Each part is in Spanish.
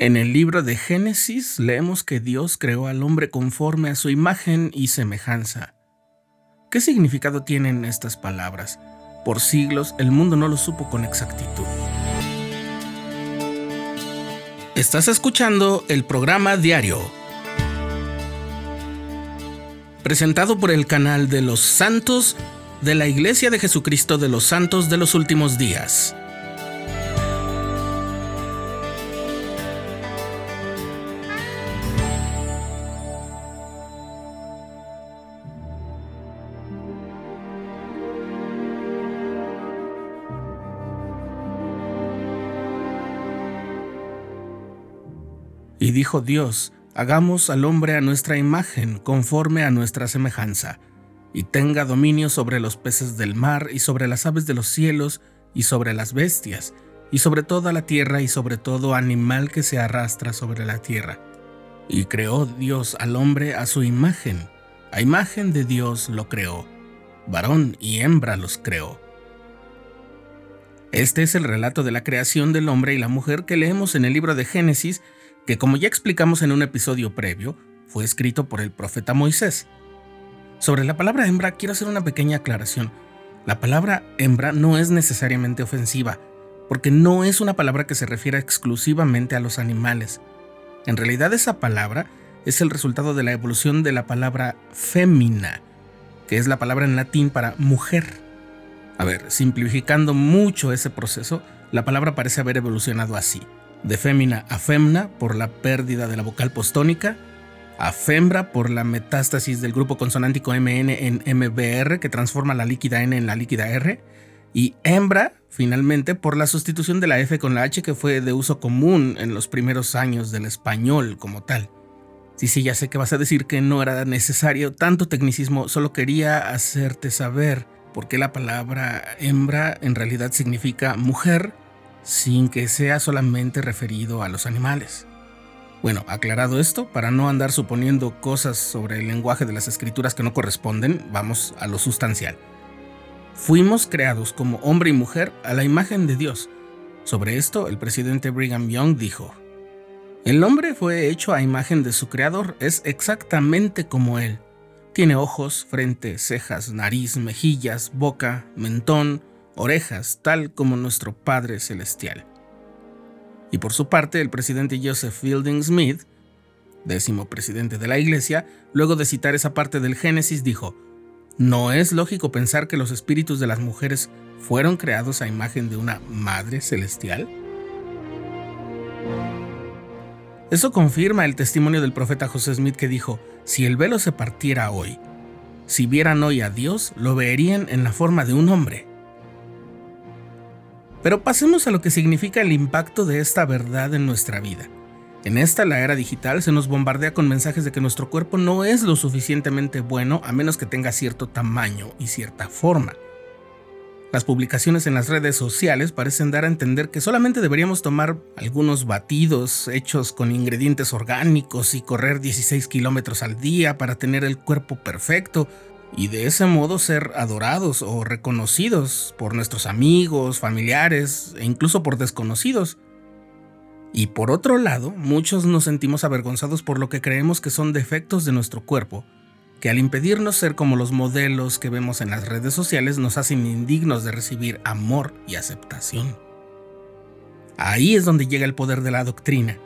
En el libro de Génesis leemos que Dios creó al hombre conforme a su imagen y semejanza. ¿Qué significado tienen estas palabras? Por siglos el mundo no lo supo con exactitud. Estás escuchando el programa diario, presentado por el canal de los santos de la Iglesia de Jesucristo de los Santos de los Últimos Días. Y dijo Dios, hagamos al hombre a nuestra imagen, conforme a nuestra semejanza, y tenga dominio sobre los peces del mar, y sobre las aves de los cielos, y sobre las bestias, y sobre toda la tierra, y sobre todo animal que se arrastra sobre la tierra. Y creó Dios al hombre a su imagen, a imagen de Dios lo creó, varón y hembra los creó. Este es el relato de la creación del hombre y la mujer que leemos en el libro de Génesis, que como ya explicamos en un episodio previo, fue escrito por el profeta Moisés. Sobre la palabra hembra quiero hacer una pequeña aclaración. La palabra hembra no es necesariamente ofensiva, porque no es una palabra que se refiera exclusivamente a los animales. En realidad esa palabra es el resultado de la evolución de la palabra fémina, que es la palabra en latín para mujer. A ver, simplificando mucho ese proceso, la palabra parece haber evolucionado así de fémina a femna por la pérdida de la vocal postónica, a fembra por la metástasis del grupo consonántico MN en MBR que transforma la líquida N en la líquida R, y hembra, finalmente, por la sustitución de la F con la H que fue de uso común en los primeros años del español como tal. Sí, sí, ya sé que vas a decir que no era necesario tanto tecnicismo, solo quería hacerte saber por qué la palabra hembra en realidad significa mujer sin que sea solamente referido a los animales. Bueno, aclarado esto, para no andar suponiendo cosas sobre el lenguaje de las escrituras que no corresponden, vamos a lo sustancial. Fuimos creados como hombre y mujer a la imagen de Dios. Sobre esto, el presidente Brigham Young dijo, El hombre fue hecho a imagen de su creador, es exactamente como él. Tiene ojos, frente, cejas, nariz, mejillas, boca, mentón, orejas, tal como nuestro Padre Celestial. Y por su parte, el presidente Joseph Fielding Smith, décimo presidente de la Iglesia, luego de citar esa parte del Génesis, dijo, ¿no es lógico pensar que los espíritus de las mujeres fueron creados a imagen de una Madre Celestial? Eso confirma el testimonio del profeta José Smith que dijo, si el velo se partiera hoy, si vieran hoy a Dios, lo verían en la forma de un hombre. Pero pasemos a lo que significa el impacto de esta verdad en nuestra vida. En esta, la era digital, se nos bombardea con mensajes de que nuestro cuerpo no es lo suficientemente bueno a menos que tenga cierto tamaño y cierta forma. Las publicaciones en las redes sociales parecen dar a entender que solamente deberíamos tomar algunos batidos hechos con ingredientes orgánicos y correr 16 kilómetros al día para tener el cuerpo perfecto, y de ese modo ser adorados o reconocidos por nuestros amigos, familiares e incluso por desconocidos. Y por otro lado, muchos nos sentimos avergonzados por lo que creemos que son defectos de nuestro cuerpo, que al impedirnos ser como los modelos que vemos en las redes sociales nos hacen indignos de recibir amor y aceptación. Ahí es donde llega el poder de la doctrina.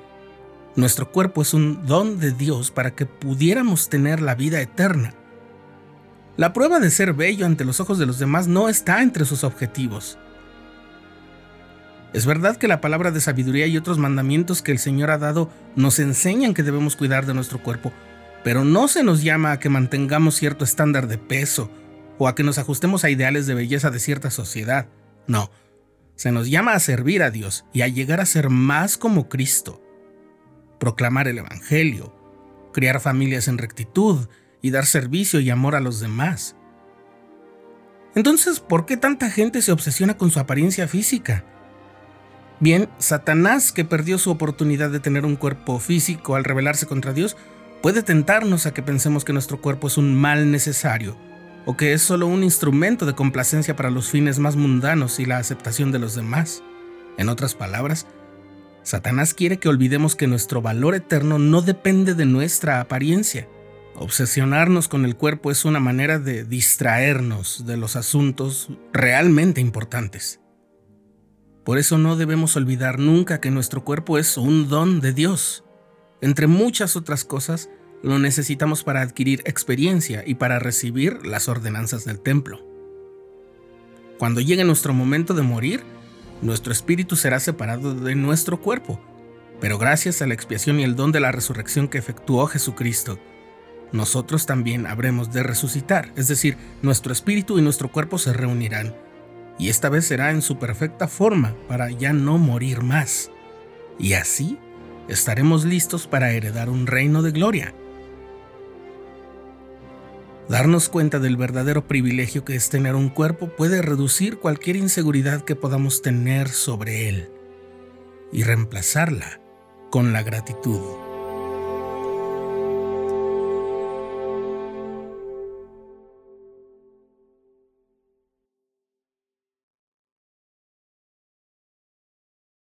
Nuestro cuerpo es un don de Dios para que pudiéramos tener la vida eterna la prueba de ser bello ante los ojos de los demás no está entre sus objetivos. Es verdad que la palabra de sabiduría y otros mandamientos que el Señor ha dado nos enseñan que debemos cuidar de nuestro cuerpo, pero no se nos llama a que mantengamos cierto estándar de peso o a que nos ajustemos a ideales de belleza de cierta sociedad. No, se nos llama a servir a Dios y a llegar a ser más como Cristo. Proclamar el Evangelio, criar familias en rectitud, y dar servicio y amor a los demás. Entonces, ¿por qué tanta gente se obsesiona con su apariencia física? Bien, Satanás, que perdió su oportunidad de tener un cuerpo físico al rebelarse contra Dios, puede tentarnos a que pensemos que nuestro cuerpo es un mal necesario, o que es solo un instrumento de complacencia para los fines más mundanos y la aceptación de los demás. En otras palabras, Satanás quiere que olvidemos que nuestro valor eterno no depende de nuestra apariencia. Obsesionarnos con el cuerpo es una manera de distraernos de los asuntos realmente importantes. Por eso no debemos olvidar nunca que nuestro cuerpo es un don de Dios. Entre muchas otras cosas, lo necesitamos para adquirir experiencia y para recibir las ordenanzas del templo. Cuando llegue nuestro momento de morir, nuestro espíritu será separado de nuestro cuerpo, pero gracias a la expiación y el don de la resurrección que efectuó Jesucristo, nosotros también habremos de resucitar, es decir, nuestro espíritu y nuestro cuerpo se reunirán, y esta vez será en su perfecta forma para ya no morir más. Y así estaremos listos para heredar un reino de gloria. Darnos cuenta del verdadero privilegio que es tener un cuerpo puede reducir cualquier inseguridad que podamos tener sobre él y reemplazarla con la gratitud.